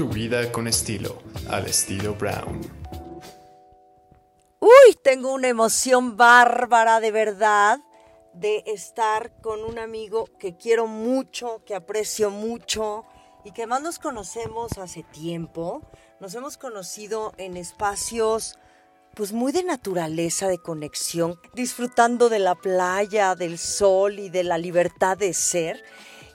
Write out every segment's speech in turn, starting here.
Tu vida con estilo, al estilo Brown. Uy, tengo una emoción bárbara de verdad de estar con un amigo que quiero mucho, que aprecio mucho y que más nos conocemos hace tiempo. Nos hemos conocido en espacios pues muy de naturaleza, de conexión, disfrutando de la playa, del sol y de la libertad de ser.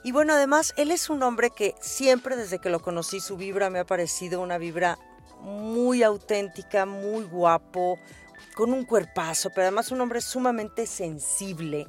Y bueno, además, él es un hombre que siempre desde que lo conocí, su vibra me ha parecido una vibra muy auténtica, muy guapo, con un cuerpazo, pero además un hombre sumamente sensible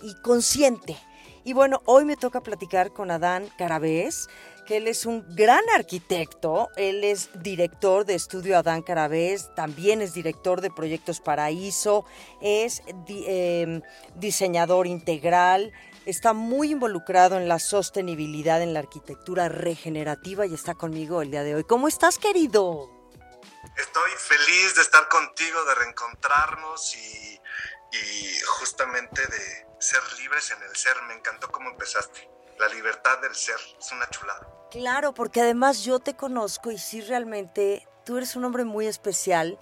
y consciente. Y bueno, hoy me toca platicar con Adán Carabés, que él es un gran arquitecto, él es director de estudio Adán Carabés, también es director de proyectos Paraíso, es em, diseñador integral, está muy involucrado en la sostenibilidad en la arquitectura regenerativa y está conmigo el día de hoy. ¿Cómo estás, querido? Estoy feliz de estar contigo, de reencontrarnos y, y justamente de ser libres en el ser. Me encantó cómo empezaste. La libertad del ser es una chulada. Claro, porque además yo te conozco y sí realmente tú eres un hombre muy especial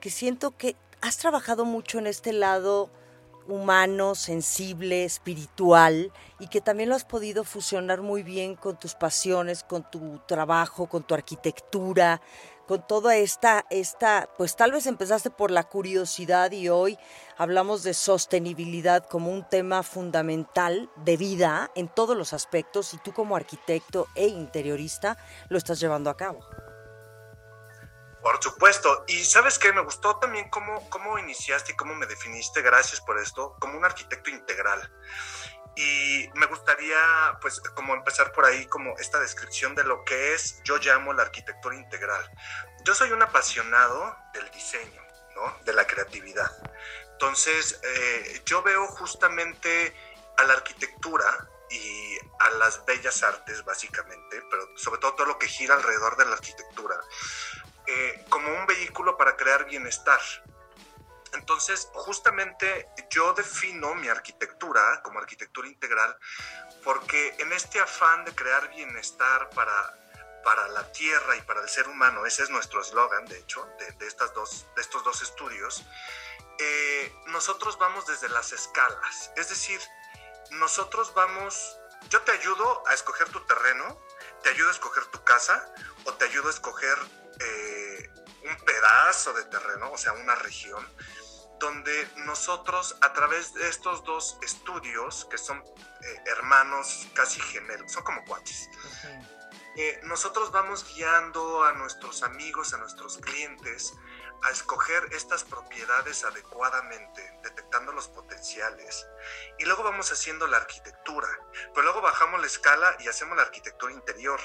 que siento que has trabajado mucho en este lado humano, sensible, espiritual y que también lo has podido fusionar muy bien con tus pasiones, con tu trabajo, con tu arquitectura, con toda esta, esta, pues tal vez empezaste por la curiosidad y hoy hablamos de sostenibilidad como un tema fundamental de vida en todos los aspectos y tú como arquitecto e interiorista lo estás llevando a cabo. Por supuesto. Y sabes qué, me gustó también cómo, cómo iniciaste y cómo me definiste, gracias por esto, como un arquitecto integral. Y me gustaría, pues, como empezar por ahí, como esta descripción de lo que es, yo llamo la arquitectura integral. Yo soy un apasionado del diseño, ¿no? De la creatividad. Entonces, eh, yo veo justamente a la arquitectura y a las bellas artes, básicamente, pero sobre todo todo lo que gira alrededor de la arquitectura, eh, como un vehículo para crear bienestar. Entonces, justamente yo defino mi arquitectura como arquitectura integral porque en este afán de crear bienestar para, para la tierra y para el ser humano, ese es nuestro eslogan, de hecho, de, estas dos, de estos dos estudios, eh, nosotros vamos desde las escalas. Es decir, nosotros vamos, yo te ayudo a escoger tu terreno, te ayudo a escoger tu casa o te ayudo a escoger eh, un pedazo de terreno, o sea, una región, donde nosotros a través de estos dos estudios, que son eh, hermanos casi gemelos, son como cuates, eh, nosotros vamos guiando a nuestros amigos, a nuestros clientes, a escoger estas propiedades adecuadamente, detectando los potenciales. Y luego vamos haciendo la arquitectura, pero luego bajamos la escala y hacemos la arquitectura interior.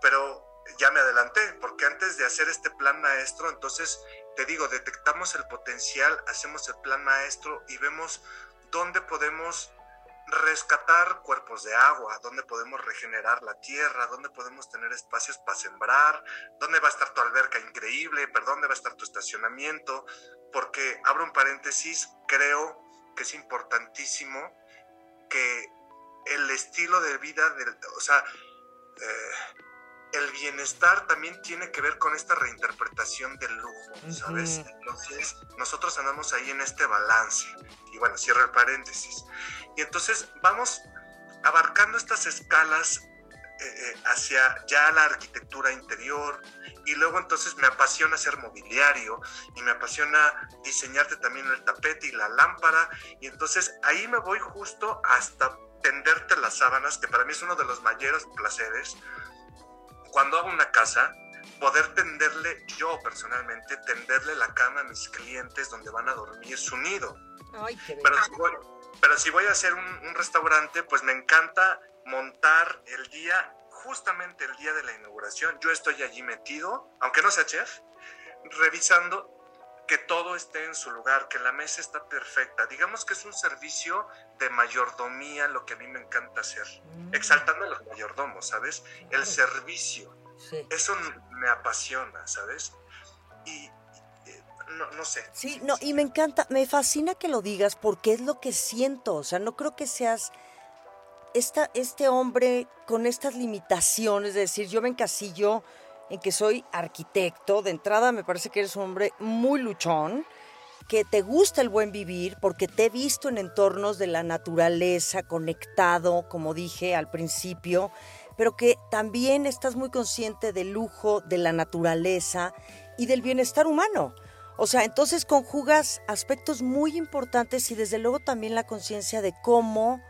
Pero ya me adelanté, porque antes de hacer este plan maestro, entonces te digo, detectamos el potencial, hacemos el plan maestro y vemos dónde podemos rescatar cuerpos de agua, dónde podemos regenerar la tierra, dónde podemos tener espacios para sembrar, dónde va a estar tu alberca increíble, perdón, dónde va a estar tu estacionamiento, porque abro un paréntesis, creo que es importantísimo que el estilo de vida, del, o sea, eh, el bienestar también tiene que ver con esta reinterpretación del lujo, ¿sabes? Entonces, nosotros andamos ahí en este balance. Y bueno, cierro el paréntesis. Y entonces vamos abarcando estas escalas eh, eh, hacia ya la arquitectura interior y luego entonces me apasiona hacer mobiliario y me apasiona diseñarte también el tapete y la lámpara y entonces ahí me voy justo hasta tenderte las sábanas que para mí es uno de los mayores placeres cuando hago una casa, poder tenderle, yo personalmente, tenderle la cama a mis clientes donde van a dormir su nido. pero, si voy, pero si voy a hacer un, restaurante, pues me encanta montar el día, justamente el día de la inauguración. Yo estoy allí metido, aunque no sea chef, revisando que todo esté en su lugar, que la mesa está perfecta. Digamos que es un servicio de mayordomía, lo que a mí me encanta hacer, mm. exaltando a los mayordomos, ¿sabes? El servicio. Eso me apasiona, ¿sabes? Y, no, no, sé. Sí, no, y me encanta, me fascina que lo digas porque es lo que siento, o sea, no creo que seas esta, este hombre con estas limitaciones, de decir, yo me encasillo en que soy arquitecto. De entrada me parece que eres un hombre muy luchón, que te gusta el buen vivir porque te he visto en entornos de la naturaleza, conectado, como dije al principio, pero que también estás muy consciente del lujo de la naturaleza y del bienestar humano. O sea, entonces conjugas aspectos muy importantes y desde luego también la conciencia de cómo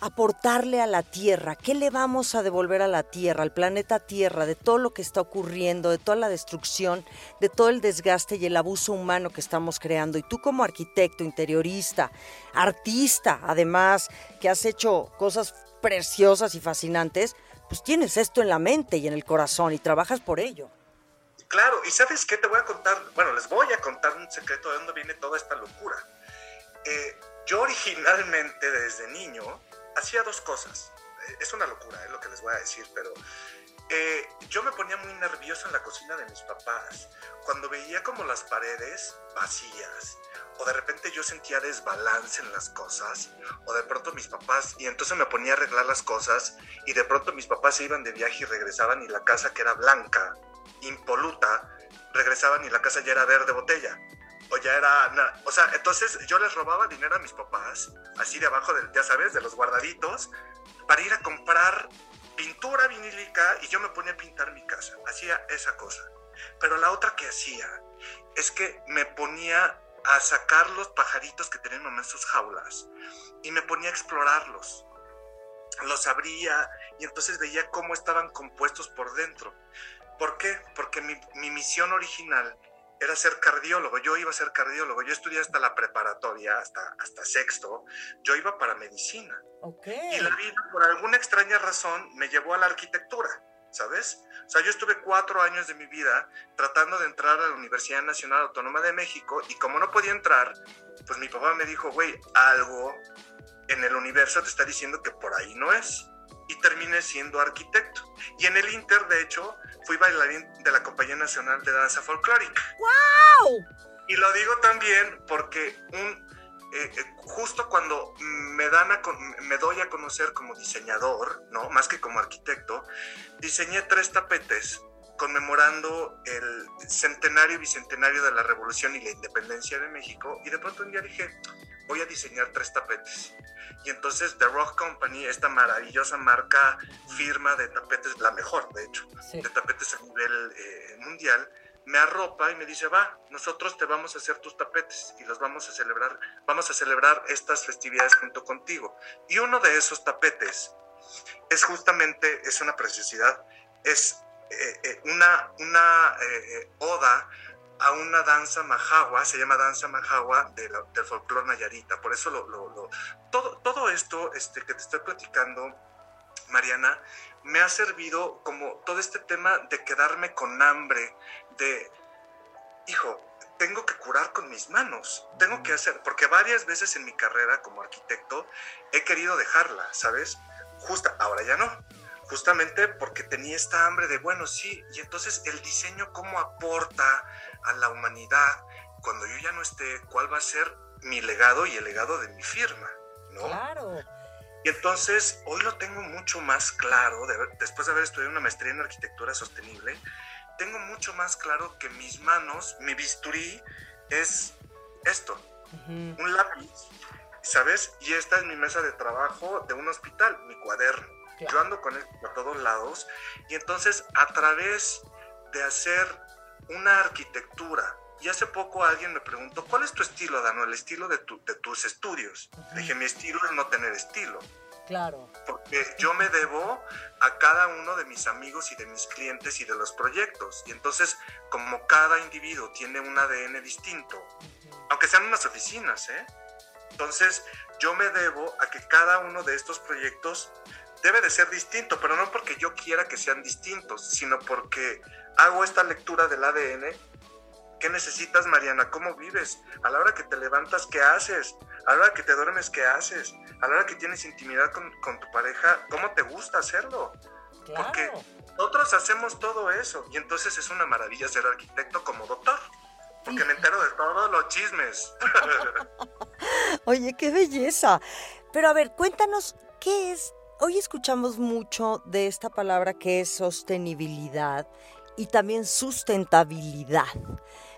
aportarle a la Tierra, qué le vamos a devolver a la Tierra, al planeta Tierra, de todo lo que está ocurriendo, de toda la destrucción, de todo el desgaste y el abuso humano que estamos creando. Y tú como arquitecto, interiorista, artista, además, que has hecho cosas preciosas y fascinantes, pues tienes esto en la mente y en el corazón y trabajas por ello. Claro, y sabes qué te voy a contar, bueno, les voy a contar un secreto de dónde viene toda esta locura. Eh, yo originalmente desde niño hacía dos cosas. Eh, es una locura es lo que les voy a decir, pero eh, yo me ponía muy nervioso en la cocina de mis papás cuando veía como las paredes vacías o de repente yo sentía desbalance en las cosas o de pronto mis papás y entonces me ponía a arreglar las cosas y de pronto mis papás se iban de viaje y regresaban y la casa que era blanca impoluta, regresaban y la casa ya era verde botella. O ya era, o sea, entonces yo les robaba dinero a mis papás, así de abajo, del, ya sabes, de los guardaditos, para ir a comprar pintura vinílica y yo me ponía a pintar mi casa. Hacía esa cosa. Pero la otra que hacía es que me ponía a sacar los pajaritos que tenían en sus jaulas y me ponía a explorarlos. Los abría y entonces veía cómo estaban compuestos por dentro. ¿Por qué? Porque mi, misión original era ser cardiólogo, yo iba a ser cardiólogo, yo estudié hasta la preparatoria, hasta, hasta sexto, yo iba para medicina. Y la vida, por alguna extraña razón, me llevó a la arquitectura, ¿sabes? O sea, yo estuve cuatro años de mi vida tratando de entrar a la Universidad Nacional Autónoma de México y como no podía entrar, pues mi papá me dijo, güey, algo en el universo te está diciendo que por ahí no es. Y terminé siendo arquitecto. Y en el Inter, de hecho, fui bailarín de la Compañía Nacional de Danza Folclórica. ¡Wow! Y lo digo también porque un, eh, eh, justo cuando me, dan a, me doy a conocer como diseñador, ¿no? más que como arquitecto, diseñé tres tapetes conmemorando el centenario y bicentenario de la Revolución y la Independencia de México. Y de pronto un día dije, voy a diseñar tres tapetes. Y entonces The Rock Company, esta maravillosa marca firma de tapetes, la mejor de hecho, de tapetes a nivel eh, mundial, me arropa y me dice, va, nosotros te vamos a hacer tus tapetes y los vamos a celebrar, vamos a celebrar estas festividades junto contigo. Y uno de esos tapetes es justamente, es una preciosidad, es eh, eh, una, una oda a una danza majagua, se llama danza majagua de del folclore nayarita. Por eso lo, todo, todo esto este, que te estoy platicando, Mariana, me ha servido como todo este tema de quedarme con hambre, de, hijo, tengo que curar con mis manos, tengo que hacer, porque varias veces en mi carrera como arquitecto he querido dejarla, ¿sabes? Justa, ahora ya no justamente porque tenía esta hambre de, bueno, sí, y entonces el diseño, ¿cómo aporta a la humanidad cuando yo ya no esté? ¿Cuál va a ser mi legado y el legado de mi firma? ¿no? Claro. Y entonces hoy lo tengo mucho más claro, después de haber estudiado una maestría en arquitectura sostenible, tengo mucho más claro que mis manos, mi bisturí es esto, un lápiz, ¿sabes? Y esta es mi mesa de trabajo de un hospital, mi cuaderno. Yo ando con él a todos lados y entonces a través de hacer una arquitectura, y hace poco alguien me preguntó, ¿cuál es tu estilo, Dano? El estilo de, de tus estudios. Dije, mi estilo es no tener estilo. Claro. Porque yo me debo a cada uno de mis amigos y de mis clientes y de los proyectos. Y entonces, como cada individuo tiene un ADN distinto, aunque sean unas oficinas, ¿eh? Entonces, yo me debo a que cada uno de estos proyectos debe de ser distinto, pero no porque yo quiera que sean distintos, sino porque hago esta lectura del ADN. ¿Qué necesitas, Mariana? ¿Cómo vives? A la hora que te levantas, ¿qué haces? A la hora que te duermes, ¿qué haces? A la hora que tienes intimidad con, tu pareja, ¿cómo te gusta hacerlo? Porque nosotros hacemos todo eso y entonces es una maravilla ser arquitecto como doctor. Porque me entero de todos los chismes. Oye, qué belleza. Pero a ver, cuéntanos, ¿qué es Hoy escuchamos mucho de esta palabra que es sostenibilidad y también sustentabilidad.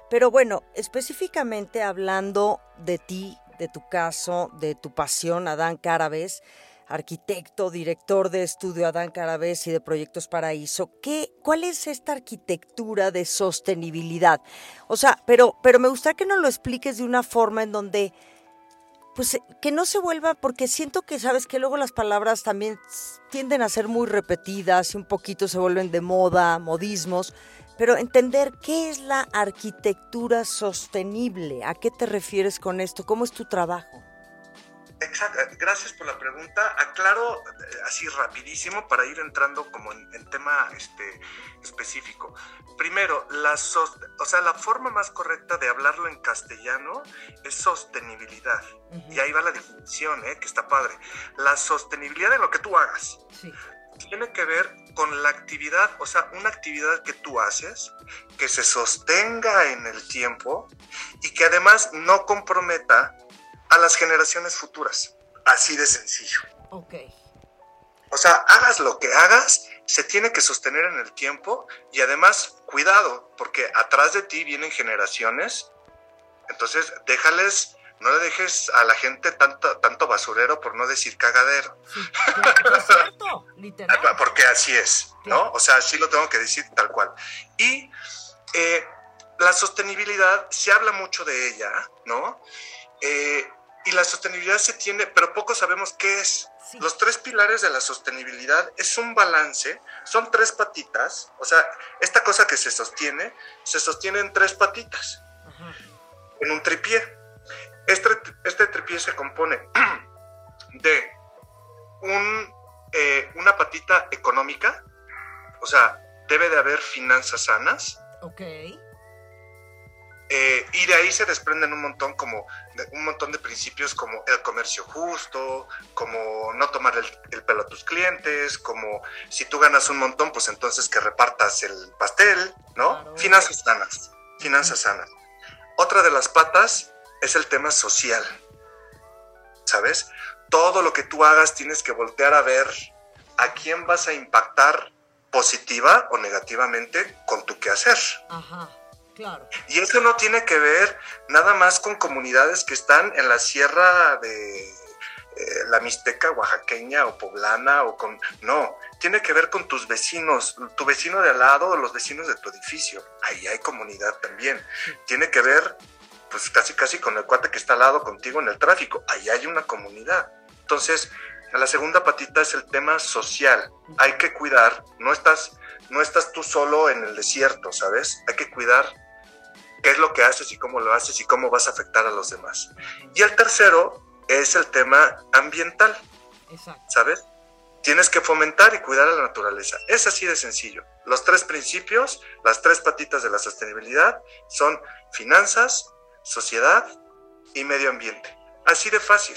Pero bueno, específicamente hablando de ti, de tu caso, de tu pasión, Adán Carabes, arquitecto, director de estudio Adán Carabes y de Proyectos Paraíso, ¿qué, ¿cuál es esta arquitectura de sostenibilidad? O sea, pero, pero me gustaría que nos lo expliques de una forma en donde, pues, que no se vuelva, porque siento que, sabes, que luego las palabras también tienden a ser muy repetidas y un poquito se vuelven de moda, modismos, pero entender qué es la arquitectura sostenible, ¿a qué te refieres con esto? ¿Cómo es tu trabajo? Exacto, gracias por la pregunta. Aclaro eh, así rapidísimo para ir entrando como en, tema este, específico. Primero, la, o sea, la forma más correcta de hablarlo en castellano es sostenibilidad. Y ahí va la definición, ¿eh? que está padre. La sostenibilidad de lo que tú hagas. Tiene que ver con la actividad, o sea, una actividad que tú haces, que se sostenga en el tiempo y que además no comprometa a las generaciones futuras. Así de sencillo. Ok. O sea, hagas lo que hagas, se tiene que sostener en el tiempo y además, cuidado, porque atrás de ti vienen generaciones. Entonces, déjales, no le dejes a la gente tanto, tanto basurero por no decir cagadero. Sí, es cierto, literal. Porque así es, ¿no? O sea, así lo tengo que decir tal cual. Y eh, la sostenibilidad, se habla mucho de ella, ¿no? Eh, y la sostenibilidad se tiene, pero poco sabemos qué es. Los tres pilares de la sostenibilidad es un balance, son tres patitas, o sea, esta cosa que se sostiene, se sostiene en tres patitas, en un tripié. Este, este tripié se compone de un, eh, una patita económica, o sea, debe de haber finanzas sanas. Ok eh, y de ahí se desprenden un montón como un montón de principios como el comercio justo, como no tomar el, pelo a tus clientes, como si tú ganas un montón, pues entonces que repartas el pastel, ¿no? Finanzas sanas, finanzas sanas. Otra de las patas es el tema social, ¿sabes? Todo lo que tú hagas tienes que voltear a ver a quién vas a impactar positiva o negativamente con tu quehacer. Ajá. Y eso no tiene que ver nada más con comunidades que están en la sierra de eh, la Mixteca oaxaqueña o poblana o con... No, tiene que ver con tus vecinos, tu vecino de al lado o los vecinos de tu edificio. Ahí hay comunidad también. Tiene que ver pues casi casi con el cuate que está al lado contigo en el tráfico. Ahí hay una comunidad. Entonces, la segunda patita es el tema social. Hay que cuidar, no estás, no estás tú solo en el desierto, ¿sabes? Hay que cuidar qué es lo que haces y cómo lo haces y cómo vas a afectar a los demás. Y el tercero es el tema ambiental, ¿sabes? Tienes que fomentar y cuidar a la naturaleza. Es así de sencillo. Los tres principios, las tres patitas de la sostenibilidad son finanzas, sociedad y medio ambiente. Así de fácil.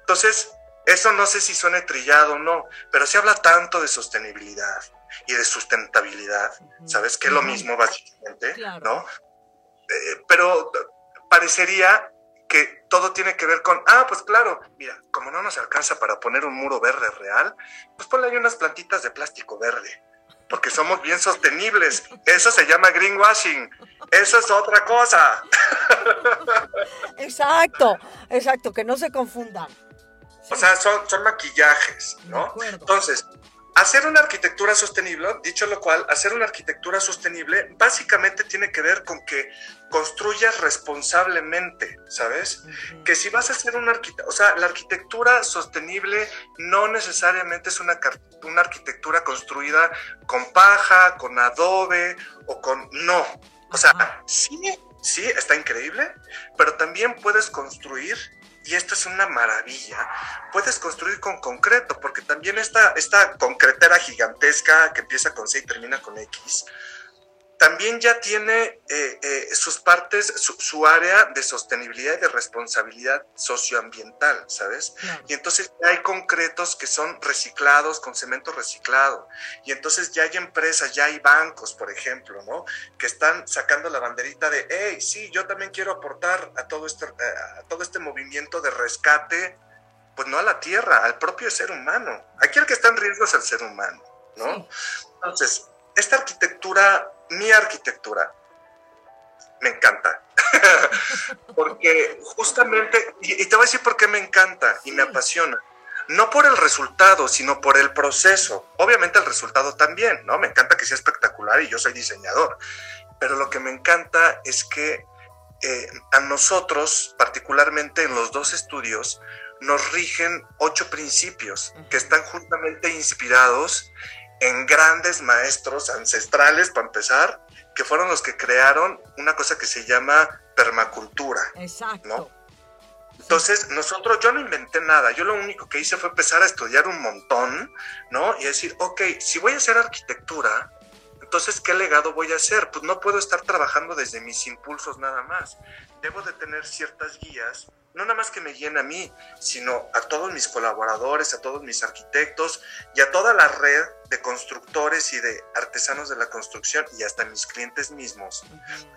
Entonces, eso no sé si suena trillado o no, pero se habla tanto de sostenibilidad y de sustentabilidad, ¿sabes? Que es lo mismo básicamente, ¿no? Eh, pero parecería que todo tiene que ver con, ah, pues claro, mira, como no nos alcanza para poner un muro verde real, pues ponle ahí unas plantitas de plástico verde, porque somos bien sostenibles. Eso se llama greenwashing. Eso es otra cosa. Exacto, exacto, que no se confundan. O sea, son, son maquillajes, ¿no? Entonces, Hacer una arquitectura sostenible, dicho lo cual, hacer una arquitectura sostenible básicamente tiene que ver con que construyas responsablemente, ¿sabes? Que si vas a hacer una arquitectura, o sea, la arquitectura sostenible no necesariamente es una, una arquitectura construida con paja, con adobe o con... No, o sea, sí, sí, está increíble, pero también puedes construir y esto es una maravilla, puedes construir con concreto, porque también esta, esta concretera gigantesca que empieza con C y termina con X, también ya tiene eh, eh, sus partes, su, área de sostenibilidad y de responsabilidad socioambiental, ¿sabes? Y entonces ya hay concretos que son reciclados con cemento reciclado. Y entonces ya hay empresas, ya hay bancos, por ejemplo, ¿no? Que están sacando la banderita de, hey, sí, yo también quiero aportar a todo este, a todo este movimiento de rescate, pues no a la tierra, al propio ser humano. Aquí el que está en riesgo es el ser humano, ¿no? Entonces, esta arquitectura, mi arquitectura, me encanta. porque justamente, y, te voy a decir por qué me encanta y me apasiona. No por el resultado, sino por el proceso. Obviamente el resultado también, ¿no? Me encanta que sea espectacular y yo soy diseñador. Pero lo que me encanta es que eh, a nosotros, particularmente en los dos estudios, nos rigen ocho principios que están justamente inspirados en grandes maestros ancestrales, para empezar, que fueron los que crearon una cosa que se llama permacultura. Exacto. Entonces, nosotros, yo no inventé nada, yo lo único que hice fue empezar a estudiar un montón, ¿no? Y decir, ok, si voy a hacer arquitectura, entonces, ¿qué legado voy a hacer? Pues no puedo estar trabajando desde mis impulsos nada más. Debo de tener ciertas guías no nada más que me guíen a mí, sino a todos mis colaboradores, a todos mis arquitectos y a toda la red de constructores y de artesanos de la construcción y hasta mis clientes mismos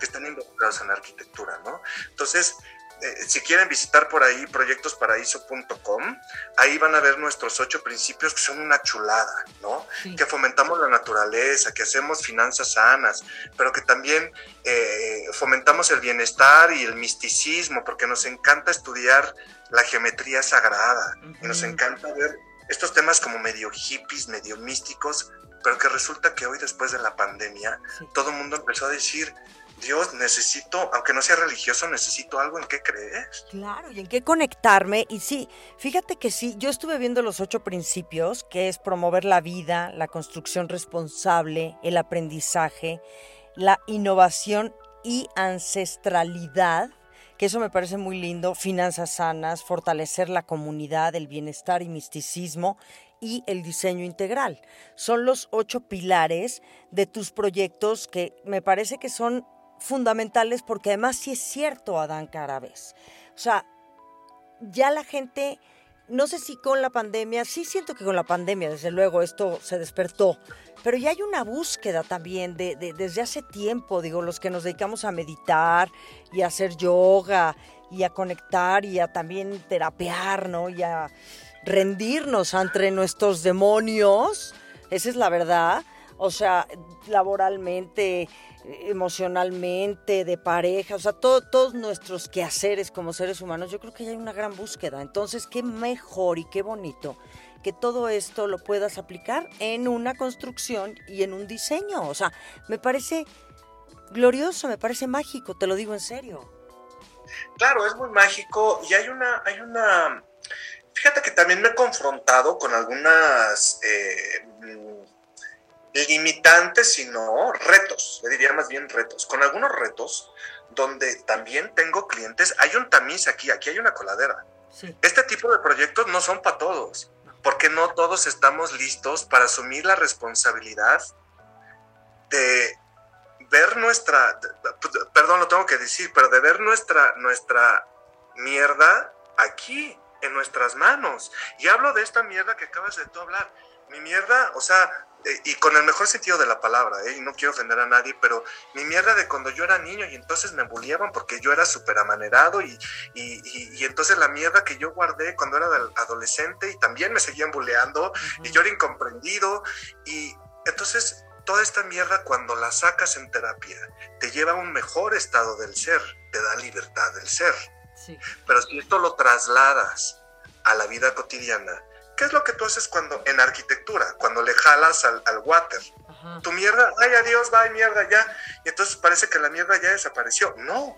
que están involucrados en la arquitectura, ¿no? Entonces, eh, si quieren visitar por ahí proyectosparaíso.com, ahí van a ver nuestros ocho principios que son una chulada, ¿no? Que fomentamos la naturaleza, que hacemos finanzas sanas, pero que también eh, fomentamos el bienestar y el misticismo, porque nos encanta estudiar la geometría sagrada y nos encanta ver estos temas como medio hippies, medio místicos, pero que resulta que hoy después de la pandemia todo el mundo empezó a decir, Dios, necesito, aunque no sea religioso, necesito algo en qué creer. Claro, y en qué conectarme. Y sí, fíjate que sí, yo estuve viendo los ocho principios, que es promover la vida, la construcción responsable, el aprendizaje, la innovación y ancestralidad, que eso me parece muy lindo, finanzas sanas, fortalecer la comunidad, el bienestar y misticismo y el diseño integral. Son los ocho pilares de tus proyectos que me parece que son fundamentales porque además sí es cierto, Adán Carabes. O sea, ya la gente, no sé si con la pandemia, sí siento que con la pandemia, desde luego, esto se despertó, pero ya hay una búsqueda también de, desde hace tiempo, digo, los que nos dedicamos a meditar y a hacer yoga y a conectar y a también terapear, ¿no? Y a rendirnos ante nuestros demonios, esa es la verdad, o sea, laboralmente, emocionalmente, de pareja, o sea, todos nuestros quehaceres como seres humanos, yo creo que hay una gran búsqueda. Entonces, qué mejor y qué bonito que todo esto lo puedas aplicar en una construcción y en un diseño. O sea, me parece glorioso, me parece mágico, te lo digo en serio. Claro, es muy mágico y hay una, hay una, fíjate que también me he confrontado con algunas eh, limitantes, sino retos, le diría más bien retos, con algunos retos donde también tengo clientes, hay un tamiz aquí, aquí hay una coladera. Este tipo de proyectos no son para todos, porque no todos estamos listos para asumir la responsabilidad de ver nuestra, perdón, lo tengo que decir, pero de ver nuestra, nuestra mierda aquí, en nuestras manos. Y hablo de esta mierda que acabas de tú hablar. Mi mierda, o sea, y con el mejor sentido de la palabra, ¿eh? y no quiero ofender a nadie, pero mi mierda de cuando yo era niño y entonces me bulliaban porque yo era súper amanerado y, y, entonces la mierda que yo guardé cuando era adolescente y también me seguían bulleando y yo era incomprendido y entonces toda esta mierda cuando la sacas en terapia te lleva a un mejor estado del ser, te da libertad del ser. Pero si esto lo trasladas a la vida cotidiana, ¿Qué es lo que tú haces cuando en arquitectura, cuando le jalas al, water? Tu mierda, ay adiós, va, mierda ya. Y entonces parece que la mierda ya desapareció. No.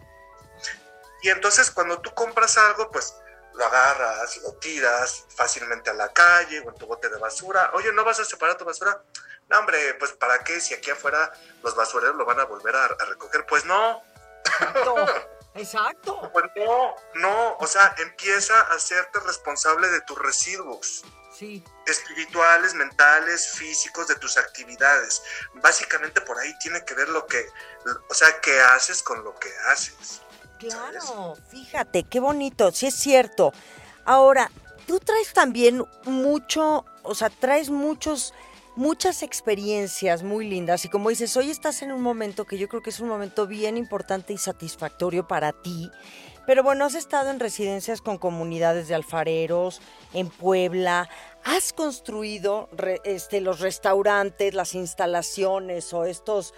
Y entonces cuando tú compras algo, pues lo agarras, lo tiras fácilmente a la calle o en tu bote de basura. Oye, ¿no vas a separar tu basura? No, hombre, pues ¿para qué? Si aquí afuera los basureros lo van a volver a, a recoger. Pues no. Exacto. Pues no, no, o sea, empieza a hacerte responsable de tus residuos. Sí. Espirituales, mentales, físicos, de tus actividades. Básicamente por ahí tiene que ver lo que, o sea, qué haces con lo que haces. Claro, fíjate, qué bonito, sí es cierto. Ahora, tú traes también mucho, o sea, traes muchos muchas experiencias muy lindas y como dices, hoy estás en un momento que yo creo que es un momento bien importante y satisfactorio para ti. Pero bueno, has estado en residencias con comunidades de alfareros, en Puebla, has construido este, los restaurantes, las instalaciones o estos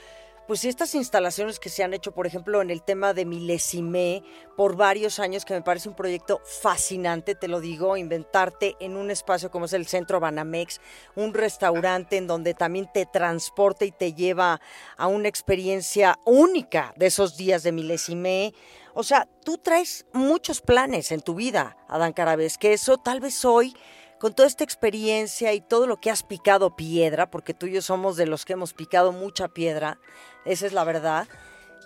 pues estas instalaciones que se han hecho, por ejemplo, en el tema de Milesimé por varios años, que me parece un proyecto fascinante, te lo digo, inventarte en un espacio como es el Centro Banamex, un restaurante en donde también te transporta y te lleva a una experiencia única de esos días de Milesimé. O sea, tú traes muchos planes en tu vida, Adán Carabes, que eso tal vez hoy con toda esta experiencia y todo lo que has picado piedra, porque tú y yo somos de los que hemos picado mucha piedra, esa es la verdad.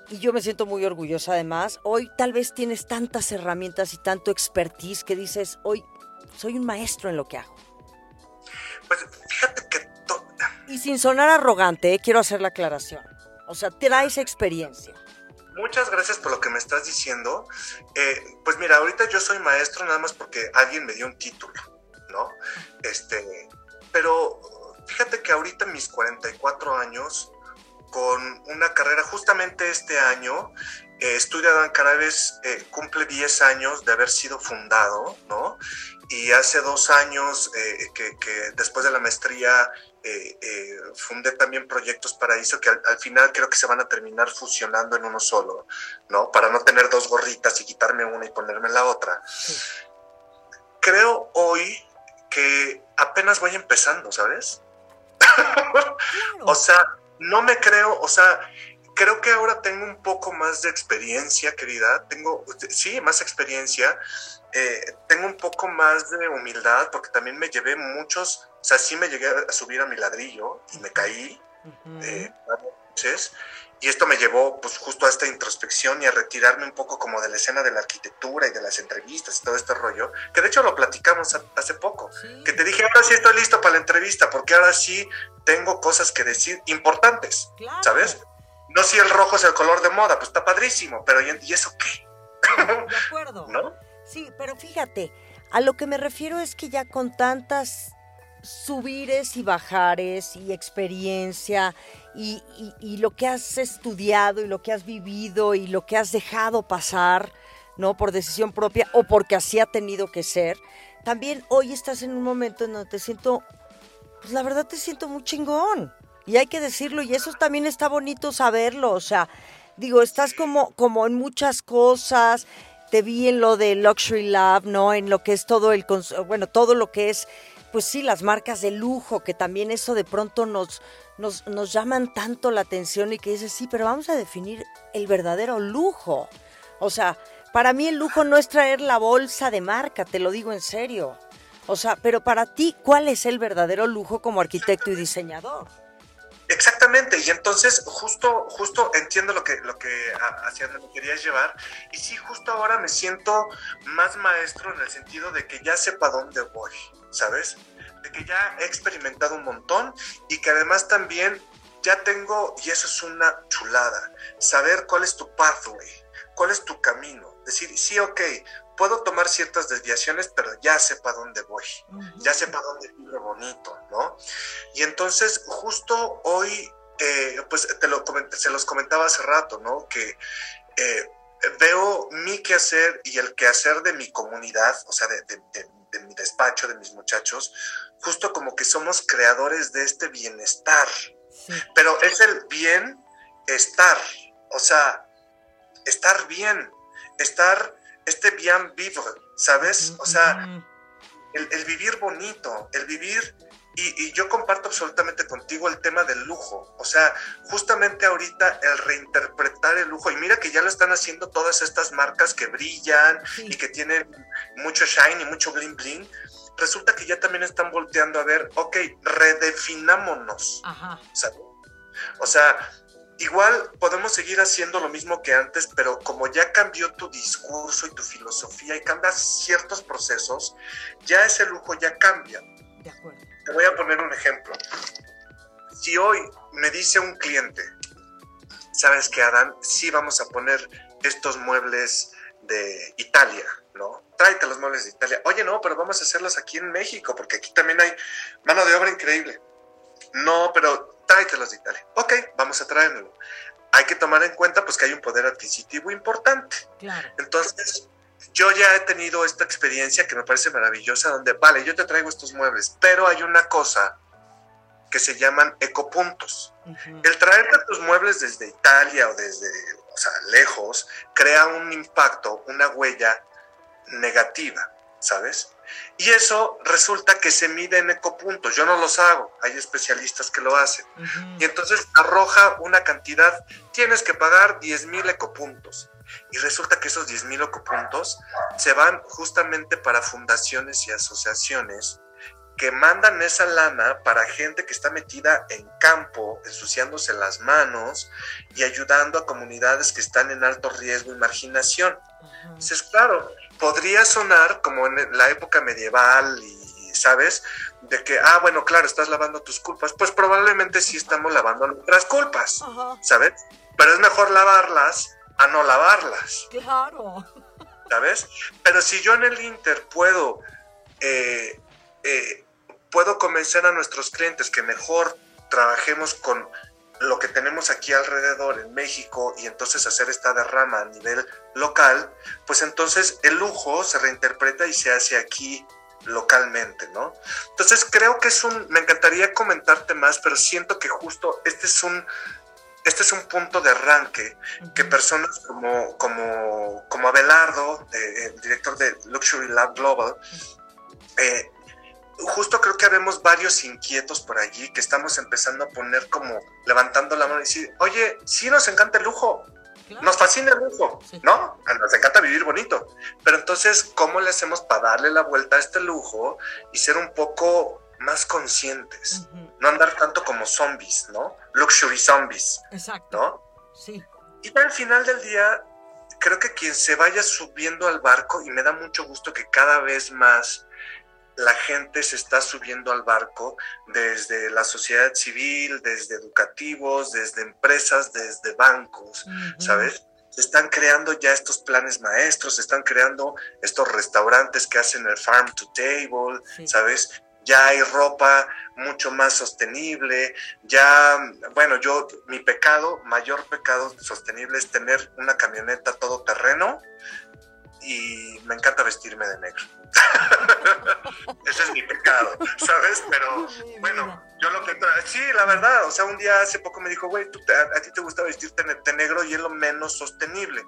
Y yo me siento muy orgullosa además. Hoy tal vez tienes tantas herramientas y tanto expertise que dices, hoy soy un maestro en lo que hago. Pues fíjate que... Y sin sonar arrogante, eh, quiero hacer la aclaración. O sea, traes experiencia. Muchas gracias por lo que me estás diciendo. Eh, pues mira, ahorita yo soy maestro nada más porque alguien me dio un título. Este, pero fíjate que ahorita mis 44 años, con una carrera justamente este año, eh, Estudio Adán Carabes eh, cumple 10 años de haber sido fundado, ¿no? Y hace dos años eh, que, después de la maestría eh, fundé también Proyectos Paraíso que al, final creo que se van a terminar fusionando en uno solo, ¿no? Para no tener dos gorritas y quitarme una y ponerme la otra. Creo hoy que apenas voy empezando, ¿sabes? o sea, no me creo, o sea, creo que ahora tengo un poco más de experiencia, querida. Tengo, sí, más experiencia. Eh, tengo un poco más de humildad porque también me llevé muchos, o sea, sí me llegué a subir a mi ladrillo y me caí. Uh y esto me llevó pues justo a esta introspección y a retirarme un poco como de la escena de la arquitectura y de las entrevistas y todo este rollo, que de hecho lo platicamos hace poco, que te dije, ahora sí estoy listo para la entrevista, porque ahora sí tengo cosas que decir importantes, ¿sabes? No si el rojo es el color de moda, pues está padrísimo, pero ¿y eso qué? De acuerdo. ¿No? Sí, pero fíjate, a lo que me refiero es que ya con tantas subires y bajares y experiencia y, lo que has estudiado y lo que has vivido y lo que has dejado pasar, ¿no? Por decisión propia o porque así ha tenido que ser. También hoy estás en un momento en donde te siento, pues la verdad te siento muy chingón. Y hay que decirlo, y eso también está bonito saberlo. O sea, digo, estás como, como en muchas cosas. Te vi en lo de Luxury Lab, ¿no? En lo que es todo el, bueno, todo lo que es pues sí, las marcas de lujo, que también eso de pronto nos, nos, nos llaman tanto la atención y que dices, sí, pero vamos a definir el verdadero lujo. O sea, para mí el lujo no es traer la bolsa de marca, te lo digo en serio. O sea, pero para ti, ¿cuál es el verdadero lujo como arquitecto y diseñador? Exactamente, y entonces justo, justo entiendo lo que, lo que hacia donde querías llevar, y sí, justo ahora me siento más maestro en el sentido de que ya sepa dónde voy, ¿sabes? De que ya he experimentado un montón y que además también ya tengo, y eso es una chulada, saber cuál es tu pathway, cuál es tu camino, decir, sí, ok, puedo tomar ciertas desviaciones, pero ya sé para dónde voy, ya sé para dónde vive bonito, ¿no? Y entonces, justo hoy, eh, pues te lo se los comentaba hace rato, ¿no? Que eh, veo mi quehacer y el quehacer de mi comunidad, o sea, de, mi despacho, de mis muchachos, justo como que somos creadores de este bienestar, pero es el bienestar, o sea, estar bien, estar este bien vivre, ¿sabes? O sea, el, vivir bonito, el vivir, y, yo comparto absolutamente contigo el tema del lujo, o sea, justamente ahorita el reinterpretar el lujo, y mira que ya lo están haciendo todas estas marcas que brillan y que tienen mucho shine y mucho bling bling, resulta que ya también están volteando a ver, ok, redefinámonos, ¿sabes? O sea, igual podemos seguir haciendo lo mismo que antes, pero como ya cambió tu discurso y tu filosofía y cambias ciertos procesos, ya ese lujo ya cambia. De acuerdo. Te voy a poner un ejemplo. Si hoy me dice un cliente, sabes que Adán, sí vamos a poner estos muebles de Italia, ¿no? Tráete los muebles de Italia. Oye, no, pero vamos a hacerlos aquí en México, porque aquí también hay mano de obra increíble. No, pero tráetelos de Italia. Ok, vamos a traérmelo. Hay que tomar en cuenta pues que hay un poder adquisitivo importante. Claro. Entonces, yo ya he tenido esta experiencia que me parece maravillosa, donde, vale, yo te traigo estos muebles, pero hay una cosa que se llaman ecopuntos. El traerte tus muebles desde Italia o desde, o sea, lejos, crea un impacto, una huella negativa, ¿sabes? Y eso resulta que se mide en ecopuntos. Yo no los hago, hay especialistas que lo hacen. Y entonces arroja una cantidad, tienes que pagar 10 mil ecopuntos. Y resulta que esos 10 mil ecopuntos se van justamente para fundaciones y asociaciones que mandan esa lana para gente que está metida en campo, ensuciándose las manos y ayudando a comunidades que están en alto riesgo y marginación. Entonces, claro, podría sonar como en la época medieval y, ¿sabes? De que, ah, bueno, claro, estás lavando tus culpas. Pues probablemente sí estamos lavando nuestras culpas, ¿sabes? Pero es mejor lavarlas a no lavarlas. Claro. ¿Sabes? Pero si yo en el Inter puedo eh, eh, puedo convencer a nuestros clientes que mejor trabajemos con lo que tenemos aquí alrededor en México y entonces hacer esta derrama a nivel local, pues entonces el lujo se reinterpreta y se hace aquí localmente, ¿no? Entonces creo que es un, me encantaría comentarte más, pero siento que justo este es un, este es un punto de arranque que personas como, como, como Abelardo, el director de Luxury Lab Global, eh, justo creo que habemos varios inquietos por allí que estamos empezando a poner como levantando la mano y decir, oye, sí nos encanta el lujo, nos fascina el lujo, ¿no? Nos encanta vivir bonito, pero entonces, ¿cómo le hacemos para darle la vuelta a este lujo y ser un poco más conscientes? No andar tanto como zombies, ¿no? Luxury zombies. Exacto. ¿No? Sí. Y al final del día, creo que quien se vaya subiendo al barco, y me da mucho gusto que cada vez más la gente se está subiendo al barco desde la sociedad civil, desde educativos, desde empresas, desde bancos, ¿sabes? Se están creando ya estos planes maestros, se están creando estos restaurantes que hacen el farm to table, ¿sabes? Ya hay ropa mucho más sostenible, ya, bueno, yo, mi pecado, mayor pecado sostenible es tener una camioneta todoterreno y me encanta vestirme de negro. Ese es mi pecado, ¿sabes? Pero bueno, yo lo que... Sí, la verdad, o sea, un día hace poco me dijo, güey, a, ti te gusta vestirte de negro y es lo menos sostenible.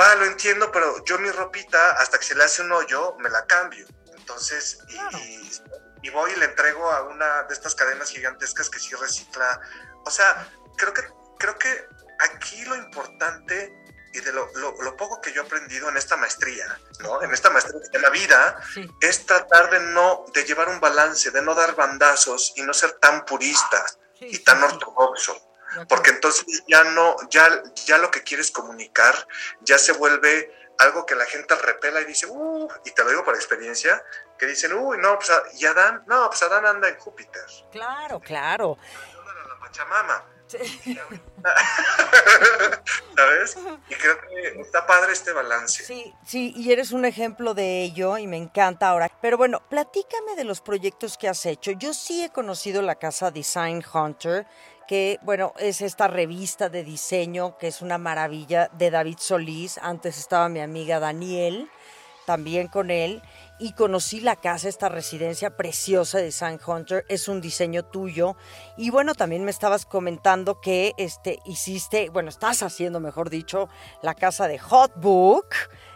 Va, lo entiendo, pero yo mi ropita, hasta que se le hace un hoyo, me la cambio. Entonces, y, y voy y le entrego a una de estas cadenas gigantescas que sí recicla. O sea, creo que, creo que aquí lo importante y de lo, lo, poco que yo he aprendido en esta maestría, ¿no? En esta maestría de la vida, es tratar de no, de llevar un balance, de no dar bandazos y no ser tan purista y tan ortodoxo. Porque entonces ya no, ya, ya lo que quieres comunicar ya se vuelve algo que la gente repela y dice, uh, y te lo digo por experiencia, que dicen, uy, no, pues, y Adán, no, pues Adán anda en Júpiter. Claro, claro. La Pachamama. ¿Sabes? Y creo que está padre este balance. Sí, sí, y eres un ejemplo de ello y me encanta ahora. Pero bueno, platícame de los proyectos que has hecho. Yo sí he conocido la casa Design Hunter, que bueno, es esta revista de diseño que es una maravilla de David Solís. Antes estaba mi amiga Daniel, también con él y conocí la casa, esta residencia preciosa de San Hunter, es un diseño tuyo. Y bueno, también me estabas comentando que este, hiciste, bueno, estás haciendo, mejor dicho, la casa de Hot Book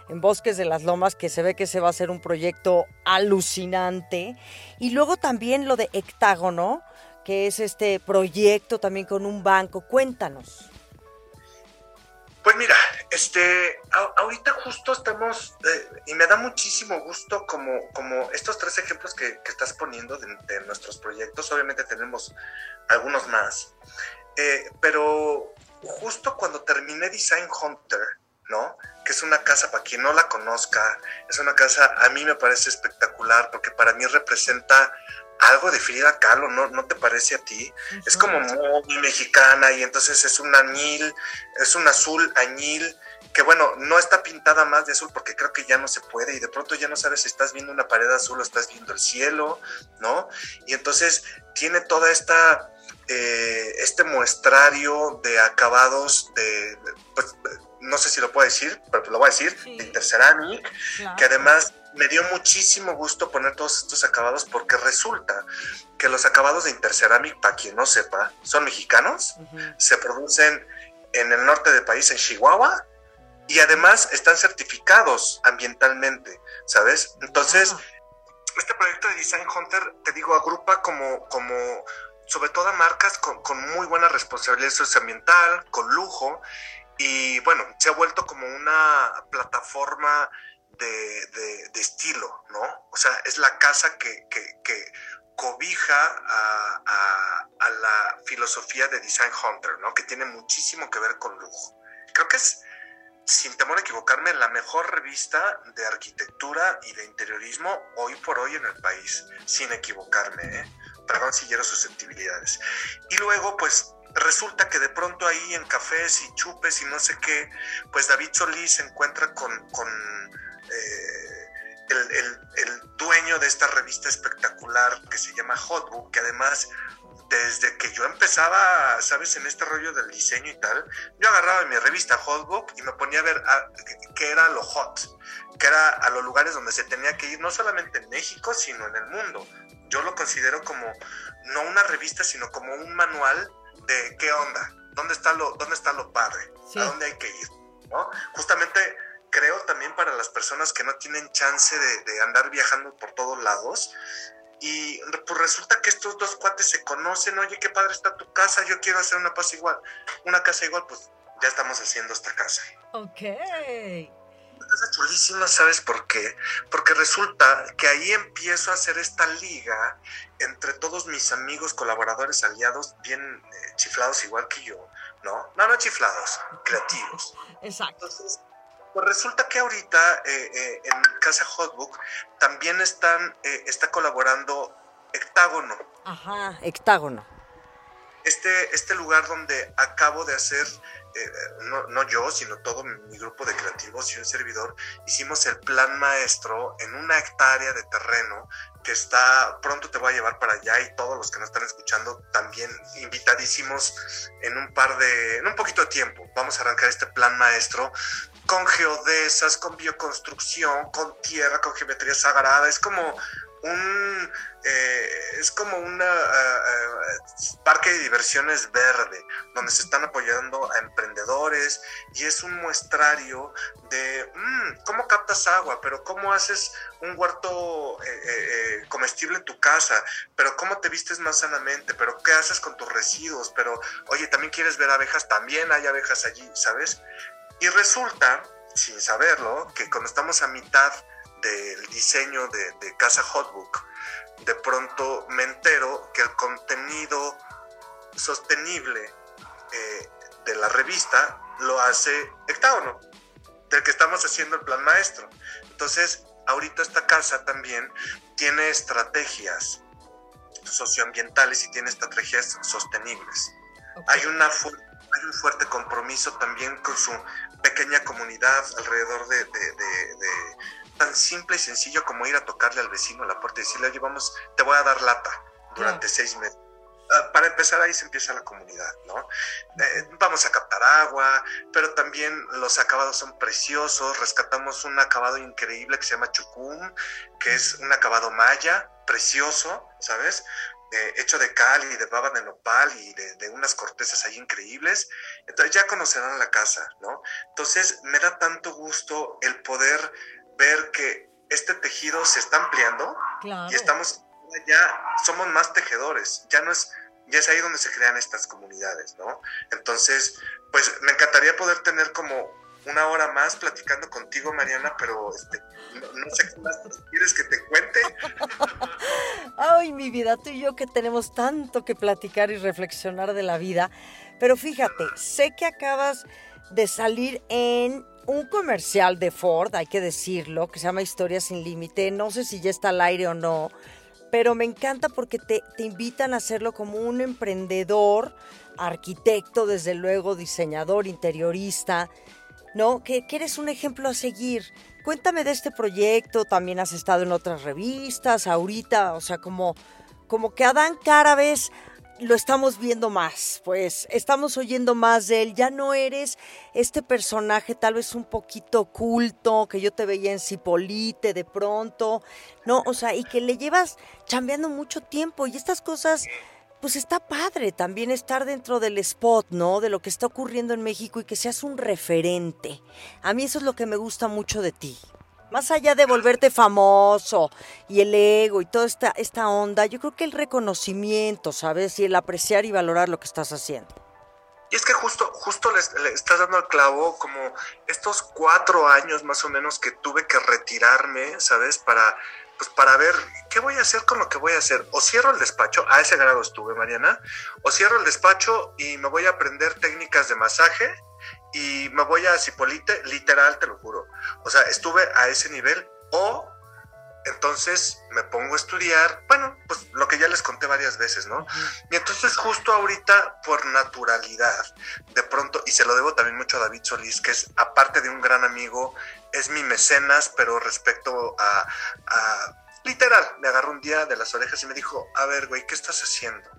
en Bosques de las Lomas, que se ve que se va a hacer un proyecto alucinante. Y luego también lo de Hectágono, que es este proyecto también con un banco. Cuéntanos. Pues mira, este, ahorita justo estamos, eh, y me da muchísimo gusto como, como estos tres ejemplos que, estás poniendo de, nuestros proyectos, obviamente tenemos algunos más, eh, pero justo cuando terminé Design Hunter, ¿no? Que es una casa, para quien no la conozca, es una casa, a mí me parece espectacular porque para mí representa algo de Frida Kahlo, ¿no, ¿no te parece a ti? Es como muy mexicana y entonces es un añil, es un azul añil que bueno, no está pintada más de azul porque creo que ya no se puede y de pronto ya no sabes si estás viendo una pared azul o estás viendo el cielo, ¿no? Y entonces tiene toda esta eh, este muestrario de acabados de, pues, no sé si lo puedo decir, pero lo voy a decir, de Interceramic, que además me dio muchísimo gusto poner todos estos acabados porque resulta que los acabados de Interceramic, para quien no sepa, son mexicanos, se producen en el norte del país, en Chihuahua, y además están certificados ambientalmente, ¿sabes? Entonces, este proyecto de Design Hunter, te digo, agrupa como, como sobre todo marcas con, con muy buena responsabilidad socioambiental, con lujo, y bueno, se ha vuelto como una plataforma de, de, estilo, ¿no? O sea, es la casa que, que, que cobija a, a, a, la filosofía de Design Hunter, ¿no? Que tiene muchísimo que ver con lujo. Creo que es, sin temor a equivocarme, la mejor revista de arquitectura y de interiorismo hoy por hoy en el país, sin equivocarme, ¿eh? Perdón si quiero susceptibilidades. Y luego, pues, resulta que de pronto ahí en cafés y chupes y no sé qué, pues David Solís se encuentra con, con eh, el, el, dueño de esta revista espectacular que se llama Hotbook, que además desde que yo empezaba, sabes, en este rollo del diseño y tal, yo agarraba mi revista Hotbook y me ponía a ver qué era lo hot, que era a los lugares donde se tenía que ir, no solamente en México, sino en el mundo. Yo lo considero como no una revista, sino como un manual de qué onda, dónde está lo, dónde está lo padre, a dónde hay que ir, ¿no? Justamente creo también para las personas que no tienen chance de, andar viajando por todos lados. Y pues resulta que estos dos cuates se conocen, oye, qué padre está tu casa, yo quiero hacer una casa igual. Una casa igual, pues ya estamos haciendo esta casa. Ok. Una casa chulísima, ¿sabes por qué? Porque resulta que ahí empiezo a hacer esta liga entre todos mis amigos, colaboradores, aliados, bien eh, chiflados igual que yo, ¿no? No, no chiflados, creativos. Exacto. Entonces, pues resulta que ahorita eh, eh, en Casa Hotbook también están, está colaborando Hectágono. Ajá, Hectágono. Este, este lugar donde acabo de hacer eh, no, no, yo, sino todo mi grupo de creativos y un servidor, hicimos el plan maestro en una hectárea de terreno que está, pronto te voy a llevar para allá y todos los que nos están escuchando también invitadísimos en un par de, en un poquito de tiempo. Vamos a arrancar este plan maestro con geodesas, con bioconstrucción, con tierra, con geometría sagrada. Es como un eh, es como un uh, parque de diversiones verde, donde se están apoyando a emprendedores y es un muestrario de mm, cómo captas agua, pero cómo haces un huerto comestible en tu casa, pero cómo te vistes más sanamente, pero qué haces con tus residuos, pero oye, también quieres ver abejas, también hay abejas allí, ¿sabes? Y resulta, sin saberlo, que cuando estamos a mitad del diseño de, Casa Hotbook, de pronto me entero que el contenido sostenible eh, de la revista lo hace Hectágono, del que estamos haciendo el plan maestro. Entonces, ahorita esta casa también tiene estrategias socioambientales y tiene estrategias sostenibles. Hay, una hay un fuerte compromiso también con su pequeña comunidad alrededor de tan simple y sencillo como ir a tocarle al vecino a la puerta y decirle, oye, vamos, te voy a dar lata durante seis meses. Ah, para empezar ahí se empieza la comunidad, ¿no? Eh, vamos a captar agua, pero también los acabados son preciosos. Rescatamos un acabado increíble que se llama chucum, que es un acabado maya, precioso, ¿sabes? Eh, hecho de cal y de baba de nopal y de, de, unas cortezas ahí increíbles. Entonces ya conocerán la casa, ¿no? Entonces me da tanto gusto el poder ver que este tejido se está ampliando y estamos ya somos más tejedores, ya no es ya es ahí donde se crean estas comunidades, ¿no? Entonces, pues me encantaría poder tener como una hora más platicando contigo, Mariana, pero este, no, sé qué más quieres que te cuente. Ay, mi vida, tú y yo que tenemos tanto que platicar y reflexionar de la vida, pero fíjate, sé que acabas de salir en un comercial de Ford, hay que decirlo, que se llama Historia sin Límite. No sé si ya está al aire o no, pero me encanta porque te, invitan a hacerlo como un emprendedor, arquitecto, desde luego, diseñador, interiorista, ¿no? Que, eres un ejemplo a seguir. Cuéntame de este proyecto, también has estado en otras revistas, ahorita, o sea, como, como que Adán Carabes lo estamos viendo más, pues estamos oyendo más de él. Ya no eres este personaje tal vez un poquito oculto que yo te veía en Cipolite de pronto, ¿no? O sea, y que le llevas chambeando mucho tiempo y estas cosas, pues está padre también estar dentro del spot, ¿no? De lo que está ocurriendo en México y que seas un referente. A mí eso es lo que me gusta mucho de ti. Más allá de volverte famoso y el ego y toda esta, esta onda, yo creo que el reconocimiento, ¿sabes? Y el apreciar y valorar lo que estás haciendo. Y es que justo, justo le, estás dando al clavo como estos cuatro años más o menos que tuve que retirarme, ¿sabes? Para, pues para ver qué voy a hacer con lo que voy a hacer. O cierro el despacho, a ese grado estuve, Mariana, o cierro el despacho y me voy a aprender técnicas de masaje y me voy a Cipolite, literal, te lo juro. O sea, estuve a ese nivel o entonces me pongo a estudiar, bueno, pues lo que ya les conté varias veces, ¿no? Y entonces justo ahorita, por naturalidad, de pronto, y se lo debo también mucho a David Solís, que es, aparte de un gran amigo, es mi mecenas, pero respecto a, a literal, me agarró un día de las orejas y me dijo, a ver, güey, ¿qué estás haciendo?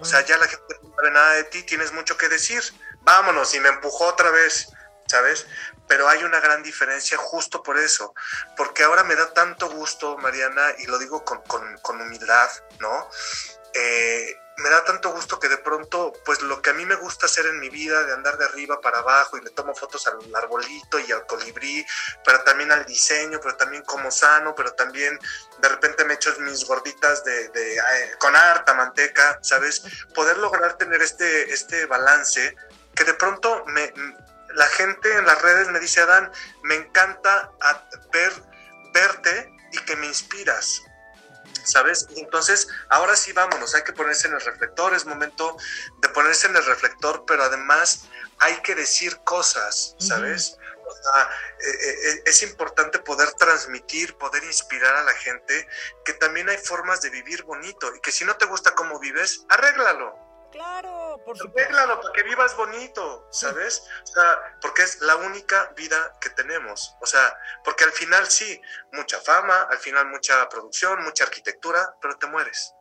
O sea, ya la gente no sabe nada de ti, tienes mucho que decir vámonos, y me empujó otra vez, ¿sabes? Pero hay una gran diferencia justo por eso, porque ahora me da tanto gusto, Mariana, y lo digo con, con, humildad, ¿no? Eh, me da tanto gusto que de pronto, pues lo que a mí me gusta hacer en mi vida, de andar de arriba para abajo y le tomo fotos al arbolito y al colibrí, pero también al diseño, pero también como sano, pero también de repente me echo mis gorditas de, de eh, con harta manteca, ¿sabes? Poder lograr tener este, este balance que de pronto me, la gente en las redes me dice, Adán, me encanta ver, verte y que me inspiras. ¿Sabes? Entonces, ahora sí vámonos, hay que ponerse en el reflector, es momento de ponerse en el reflector, pero además hay que decir cosas, ¿sabes? O sea, eh, eh, eh, es importante poder transmitir, poder inspirar a la gente que también hay formas de vivir bonito y que si no te gusta cómo vives, arréglalo. Claro, por supuesto. Arréglalo para que vivas bonito, ¿sabes? O sea, porque es la única vida que tenemos. O sea, porque al final sí, mucha fama, al final mucha producción, mucha arquitectura, pero te mueres.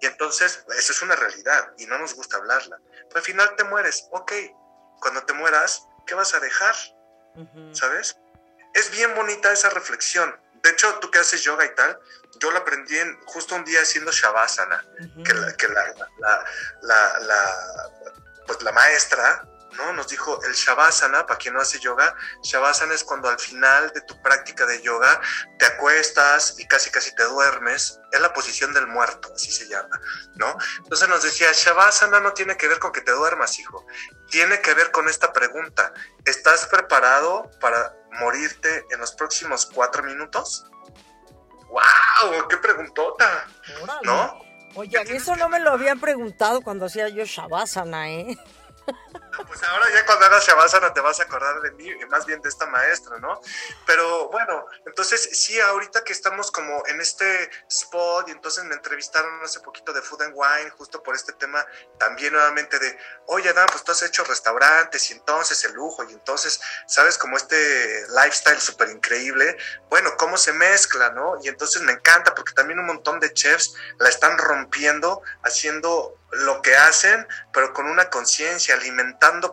Y entonces, eso es una realidad y no nos gusta hablarla. Pero al final te mueres. Ok, cuando te mueras, ¿qué vas a dejar? ¿Sabes? Es bien bonita esa reflexión. De hecho, tú que haces yoga y tal, yo lo aprendí en, justo un día haciendo Shavasana, que, la, que la, la, la, pues la maestra ¿no? Nos dijo el Shavasana, para quien no hace yoga, Shavasana es cuando al final de tu práctica de yoga te acuestas y casi casi te duermes, es la posición del muerto, así se llama, ¿no? Entonces nos decía, Shavasana no tiene que ver con que te duermas, hijo, tiene que ver con esta pregunta, ¿estás preparado para morirte en los próximos cuatro minuos? ¡Wow! ¡Qué preguntota! ¿No? Oye, a mí eso no me lo habían preguntado cuando hacía yo Shavasana, ¿eh? Pues ahora ya cuando hagas Shavasana te vas a acordar de mí, más bien de esta maestra, ¿no? Pero bueno, entonces sí, ahorita que estamos como en este spot y entonces me entrevistaron hace poquito de Food and Wine, justo por este tema también nuevamente de, oye Dan, pues tú has hecho restaurantes y entonces el lujo y entonces, ¿sabes? Como este lifestyle súper increíble. Bueno, cómo se mezcla, ¿no? Y entonces me encanta porque también un montón de chefs la están rompiendo, haciendo lo que hacen, pero con una conciencia,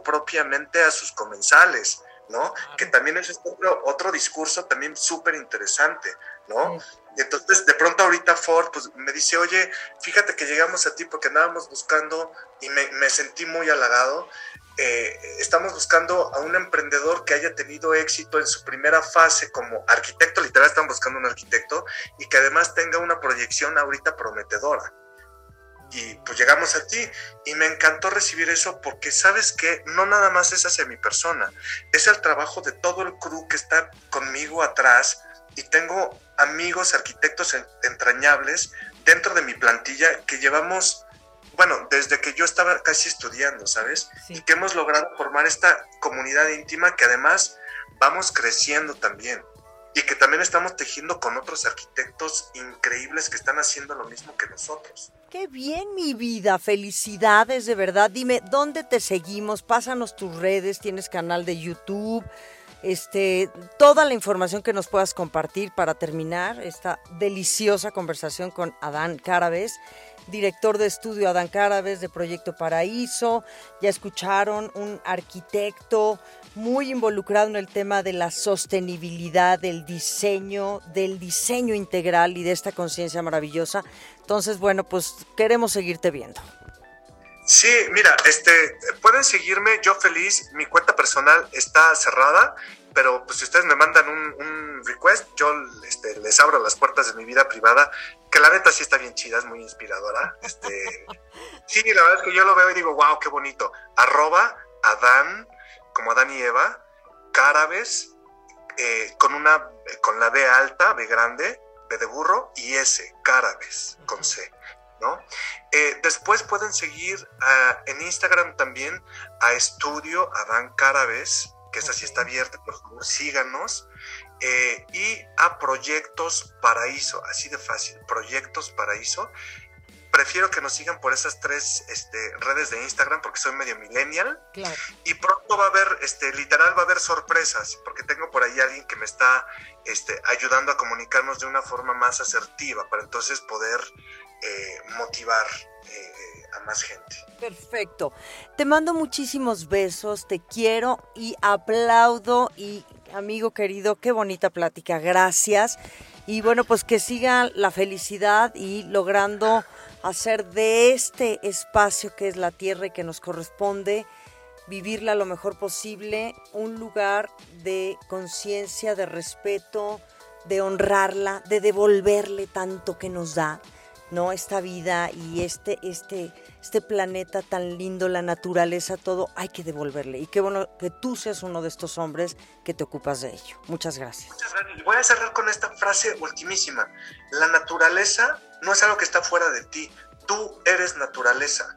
propiamente a sus comensales, ¿no? Que también es otro, otro discurso también súper interesante, ¿no? Entonces de pronto ahorita Ford pues, me dice, oye, fíjate que llegamos a ti porque andábamos buscando y me, sentí muy halagado. Eh, estamos buscando a un emprendedor que haya tenido éxito en su primera fase como arquitecto, literal están buscando un arquitecto y que además tenga una proyección ahorita prometedora y pues llegamos a ti. Y me encantó recibir eso porque sabes que no nada más es hacia mi persona, es el trabajo de todo el crew que está conmigo atrás y tengo amigos arquitectos entrañables dentro de mi plantilla que llevamos, bueno, desde que yo estaba casi estudiando, ¿sabes? Y que hemos logrado formar esta comunidad íntima que además vamos creciendo también y que también estamos tejiendo con otros arquitectos increíbles que están haciendo lo mismo que nosotros. Qué bien, mi vida. Felicidades, de verdad. Dime, ¿dónde te seguimos? Pásanos tus redes, tienes canal de YouTube, este, toda la información que nos puedas compartir para terminar esta deliciosa conversación con Adán Carabes. Director de estudio Adán Carabes de Proyecto Paraíso, ya escucharon un arquitecto muy involucrado en el tema de la sostenibilidad, del diseño, del diseño integral y de esta conciencia maravillosa. Entonces, bueno, pues queremos seguirte viendo. Sí, mira, este, pueden seguirme, yo feliz, mi cuenta personal está cerrada, pero pues si ustedes me mandan un, request, yo este, les abro las puertas de mi vida privada, que la neta sí está bien chida, es muy inspiradora. Este, sí, la verdad es que yo lo veo y digo, wow, qué bonito. Arroba Adán, como Adán y Eva, Carabes, eh, con una, con la B alta, B grande, B de burro, y S, Carabes, con C. ¿No? Eh, después pueden seguir ah, en Instagram también a Estudio Adán Carabes, que esa sí está abierta, por favor, síganos. Eh, y a Proyectos Paraíso, así de fácil, Proyectos Paraíso. Prefiero que nos sigan por esas tres este, redes de Instagram porque soy medio millennial. Y pronto va a haber, este, literal, va a haber sorpresas, porque tengo por ahí alguien que me está este, ayudando a comunicarnos de una forma más asertiva para entonces poder eh, motivar eh, a más gente. Perfecto. Te mando muchísimos besos, te quiero y aplaudo y amigo querido, qué bonita plática, gracias. Y bueno, pues que siga la felicidad y logrando hacer de este espacio que es la tierra y que nos corresponde, vivirla lo mejor posible, un lugar de conciencia, de respeto, de honrarla, de devolverle tanto que nos da ¿no? Esta vida y este, este, este planeta tan lindo, la naturaleza, todo, hay que devolverle. Y qué bueno que tú seas uno de estos hombres que te ocupas de ello. Muchas gracias. Muchas gracias. Voy a cerrar con esta frase ultimísima. La naturaleza no es algo que está fuera de ti. Tú eres naturaleza.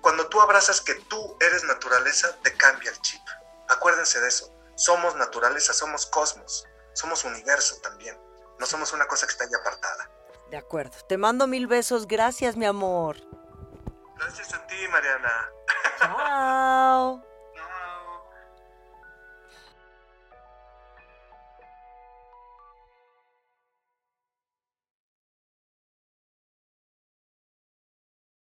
Cuando tú abrazas que tú eres naturaleza, te cambia el chip. Acuérdense de eso. Somos naturaleza, somos cosmos, somos universo también. No somos una cosa que está ahí apartada. De acuerdo. Te mando mil besos. Gracias, mi amor. Gracias a ti, Mariana. Chao.